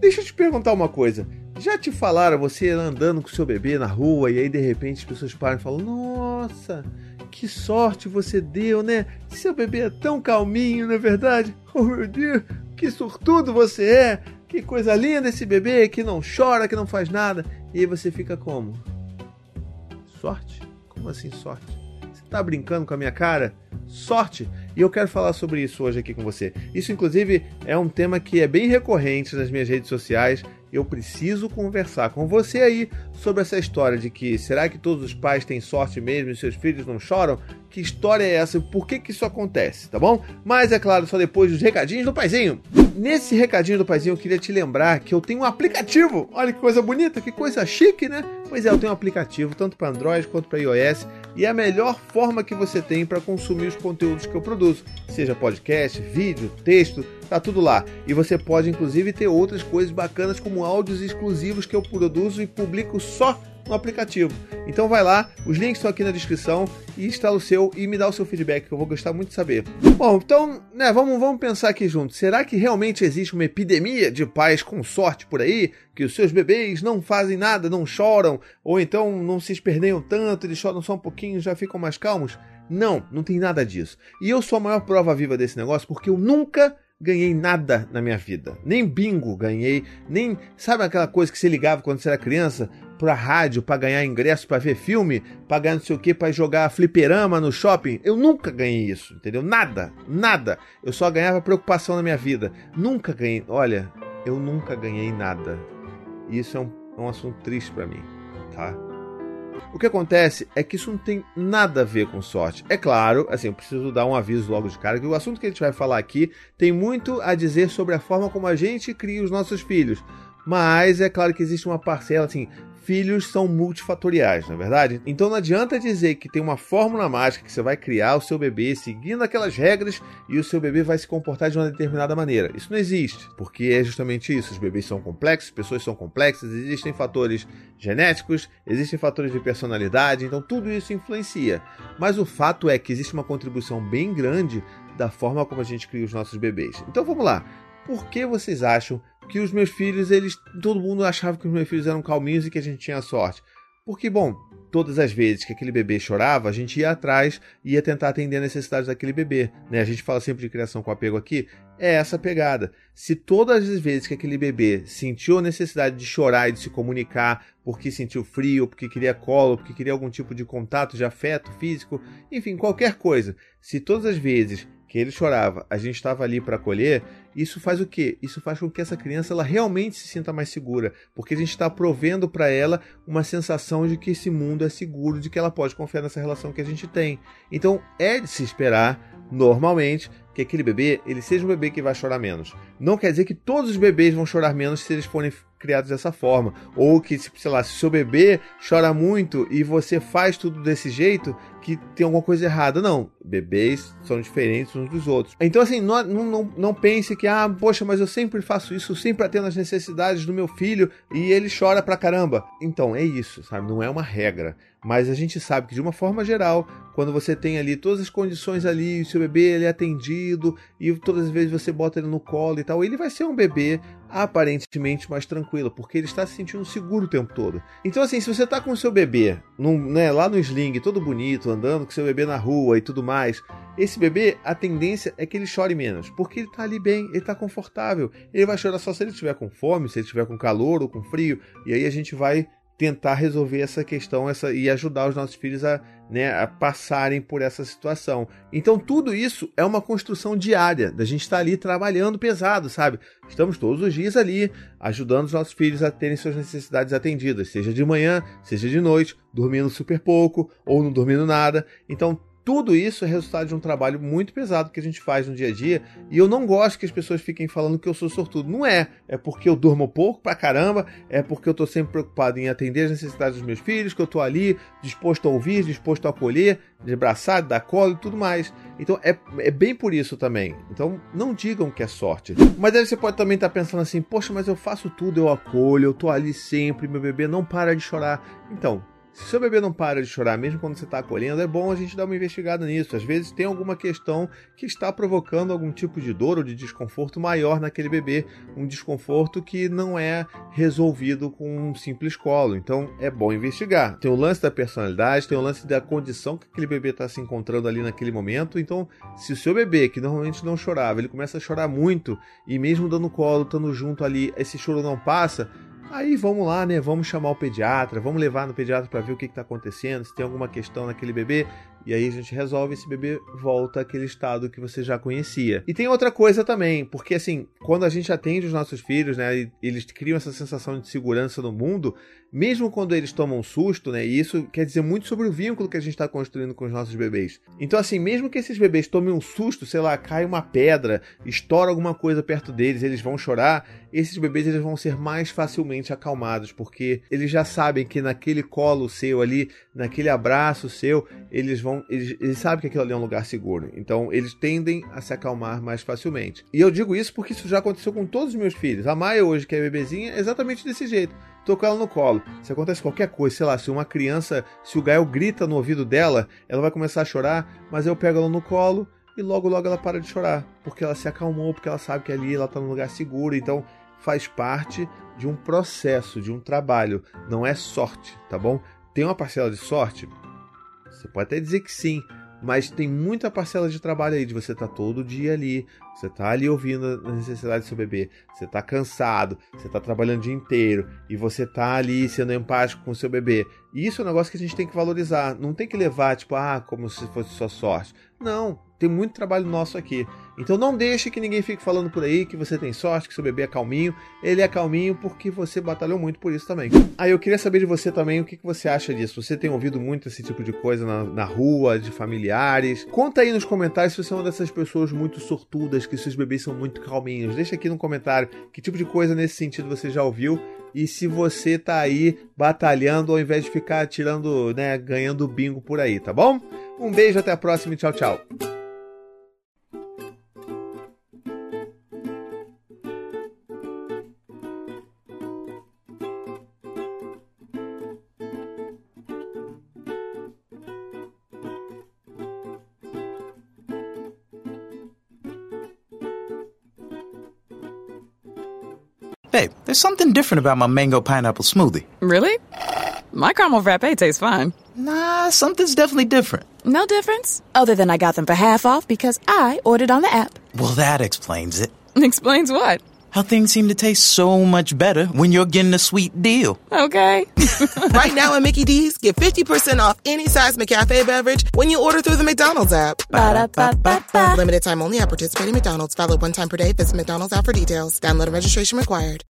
Deixa eu te perguntar uma coisa. Já te falaram você andando com seu bebê na rua e aí de repente as pessoas param e falam: Nossa, que sorte você deu, né? Seu bebê é tão calminho, não é verdade? Oh meu Deus, que sortudo você é! Que coisa linda esse bebê que não chora, que não faz nada. E aí você fica como? Sorte? Como assim sorte? Tá brincando com a minha cara? Sorte! E eu quero falar sobre isso hoje aqui com você. Isso, inclusive, é um tema que é bem recorrente nas minhas redes sociais eu preciso conversar com você aí sobre essa história de que será que todos os pais têm sorte mesmo e seus filhos não choram? Que história é essa? Por que, que isso acontece, tá bom? Mas é claro, só depois dos recadinhos do paizinho. Nesse recadinho do paizinho, eu queria te lembrar que eu tenho um aplicativo. Olha que coisa bonita, que coisa chique, né? Pois é, eu tenho um aplicativo tanto para Android quanto para iOS e a melhor forma que você tem para consumir os conteúdos que eu produzo, seja podcast, vídeo, texto Tá tudo lá. E você pode inclusive ter outras coisas bacanas como áudios exclusivos que eu produzo e publico só no aplicativo. Então vai lá, os links estão aqui na descrição e instala o seu e me dá o seu feedback que eu vou gostar muito de saber. Bom, então, né, vamos, vamos pensar aqui juntos. Será que realmente existe uma epidemia de pais com sorte por aí? Que os seus bebês não fazem nada, não choram, ou então não se esperneiam tanto, eles choram só um pouquinho já ficam mais calmos? Não, não tem nada disso. E eu sou a maior prova viva desse negócio porque eu nunca ganhei nada na minha vida. Nem bingo ganhei, nem. Sabe aquela coisa que você ligava quando você era criança? Pra rádio, para ganhar ingresso, para ver filme, pra ganhar não sei o que, pra jogar fliperama no shopping. Eu nunca ganhei isso, entendeu? Nada, nada. Eu só ganhava preocupação na minha vida. Nunca ganhei. Olha, eu nunca ganhei nada. E isso é um, é um assunto triste para mim, tá? O que acontece é que isso não tem nada a ver com sorte. É claro, assim, eu preciso dar um aviso logo de cara que o assunto que a gente vai falar aqui tem muito a dizer sobre a forma como a gente cria os nossos filhos. Mas é claro que existe uma parcela, assim, filhos são multifatoriais, não é verdade? Então não adianta dizer que tem uma fórmula mágica que você vai criar o seu bebê seguindo aquelas regras e o seu bebê vai se comportar de uma determinada maneira. Isso não existe, porque é justamente isso. Os bebês são complexos, pessoas são complexas, existem fatores genéticos, existem fatores de personalidade, então tudo isso influencia. Mas o fato é que existe uma contribuição bem grande da forma como a gente cria os nossos bebês. Então vamos lá. Por que vocês acham que os meus filhos, eles. Todo mundo achava que os meus filhos eram calminhos e que a gente tinha sorte. Porque, bom, todas as vezes que aquele bebê chorava, a gente ia atrás e ia tentar atender a necessidade daquele bebê. Né? A gente fala sempre de criação com apego aqui. É essa pegada. Se todas as vezes que aquele bebê sentiu a necessidade de chorar e de se comunicar porque sentiu frio, porque queria colo, porque queria algum tipo de contato, de afeto físico, enfim, qualquer coisa, se todas as vezes que ele chorava, a gente estava ali para acolher, isso faz o quê? Isso faz com que essa criança ela realmente se sinta mais segura, porque a gente está provendo para ela uma sensação de que esse mundo é seguro, de que ela pode confiar nessa relação que a gente tem. Então é de se esperar, normalmente, que aquele bebê ele seja um bebê que vai chorar menos. Não quer dizer que todos os bebês vão chorar menos se eles forem criados dessa forma. Ou que, sei lá, se seu bebê chora muito e você faz tudo desse jeito, que tem alguma coisa errada. Não, bebês são diferentes uns dos outros. Então, assim, não, não, não pense que, ah, poxa, mas eu sempre faço isso, sempre atendo as necessidades do meu filho e ele chora pra caramba. Então, é isso, sabe? Não é uma regra. Mas a gente sabe que, de uma forma geral, quando você tem ali todas as condições ali, o seu bebê ele é atendido e todas as vezes você bota ele no colo e tal, ele vai ser um bebê aparentemente mais tranquilo, porque ele está se sentindo seguro o tempo todo. Então, assim, se você está com o seu bebê num, né, lá no sling, todo bonito, andando com seu bebê na rua e tudo mais, esse bebê, a tendência é que ele chore menos, porque ele está ali bem, ele está confortável. Ele vai chorar só se ele estiver com fome, se ele estiver com calor ou com frio, e aí a gente vai tentar resolver essa questão essa, e ajudar os nossos filhos a, né, a passarem por essa situação. Então, tudo isso é uma construção diária, da gente estar tá ali trabalhando pesado, sabe? Estamos todos os dias ali ajudando os nossos filhos a terem suas necessidades atendidas, seja de manhã, seja de noite, dormindo super pouco ou não dormindo nada. Então, tudo isso é resultado de um trabalho muito pesado que a gente faz no dia a dia. E eu não gosto que as pessoas fiquem falando que eu sou sortudo. Não é. É porque eu durmo pouco pra caramba. É porque eu tô sempre preocupado em atender as necessidades dos meus filhos. Que eu tô ali disposto a ouvir, disposto a acolher, de abraçar, dar colo e tudo mais. Então é, é bem por isso também. Então não digam que é sorte. Mas aí você pode também estar tá pensando assim: poxa, mas eu faço tudo, eu acolho, eu tô ali sempre, meu bebê não para de chorar. Então Se seu bebê não para de chorar, mesmo quando você está acolhendo, é bom a gente dar uma investigada nisso. Às vezes tem alguma questão que está provocando algum tipo de dor ou de desconforto maior naquele bebê, um desconforto que não é resolvido com um simples colo. Então é bom investigar. Tem o lance da personalidade, tem o lance da condição que aquele bebê está se encontrando ali naquele momento. Então, se o seu bebê, que normalmente não chorava, ele começa a chorar muito e mesmo dando colo, estando junto ali, esse choro não passa, Aí vamos lá, né? Vamos chamar o pediatra, vamos levar no pediatra para ver o que está acontecendo, se tem alguma questão naquele bebê. E aí a gente resolve esse bebê volta àquele estado que você já conhecia. E tem outra coisa também, porque assim, quando a gente atende os nossos filhos, né, eles criam essa sensação de segurança no mundo, mesmo quando eles tomam um susto, né, e isso quer dizer muito sobre o vínculo que a gente está construindo com os nossos bebês. Então assim, mesmo que esses bebês tomem um susto, sei lá, cai uma pedra, estoura alguma coisa perto deles, eles vão chorar, esses bebês eles vão ser mais facilmente acalmados, porque eles já sabem que naquele colo seu ali, naquele abraço seu, eles vão eles, eles sabem que aquilo ali é um lugar seguro. Então, eles tendem a se acalmar mais facilmente. E eu digo isso porque isso já aconteceu com todos os meus filhos. A Maia, hoje, que é bebezinha, é exatamente desse jeito. Tô com ela no colo. Se acontece qualquer coisa, sei lá, se uma criança, se o Gael grita no ouvido dela, ela vai começar a chorar, mas eu pego ela no colo e logo, logo ela para de chorar. Porque ela se acalmou, porque ela sabe que ali ela tá num lugar seguro. Então, faz parte de um processo, de um trabalho. Não é sorte, tá bom? Tem uma parcela de sorte? Você pode até dizer que sim, mas tem muita parcela de trabalho aí de você estar tá todo dia ali, você está ali ouvindo as necessidades do seu bebê, você está cansado, você está trabalhando o dia inteiro e você está ali sendo empático com o seu bebê. E isso é um negócio que a gente tem que valorizar. Não tem que levar, tipo, ah, como se fosse sua sorte. Não, tem muito trabalho nosso aqui. Então não deixe que ninguém fique falando por aí que você tem sorte, que seu bebê é calminho. Ele é calminho porque você batalhou muito por isso também. Aí eu queria saber de você também o que, que você acha disso. Você tem ouvido muito esse tipo de coisa na, na rua, de familiares? Conta aí nos comentários se você é uma dessas pessoas muito sortudas, que seus bebês são muito calminhos. Deixa aqui no comentário que tipo de coisa nesse sentido você já ouviu e se você tá aí batalhando ao invés de ficar tirando, né, ganhando bingo por aí, tá bom? Um beijo, até a próxima e tchau, tchau. Hey, there's something different about my mango pineapple smoothie. Really? My caramel frappe tastes fine. Nah, something's definitely different. No difference? Other than I got them for half off because I ordered on the app. Well, that explains it. Explains what? How things seem to taste so much better when you're getting a sweet deal. Okay. right now at Mickey D's, get 50% off any size McCafe beverage when you order through the McDonald's app. Ba-da-ba-ba-ba. Limited time only at participating McDonald's. Valid one time per day. Visit McDonald's app for details. Download and registration required.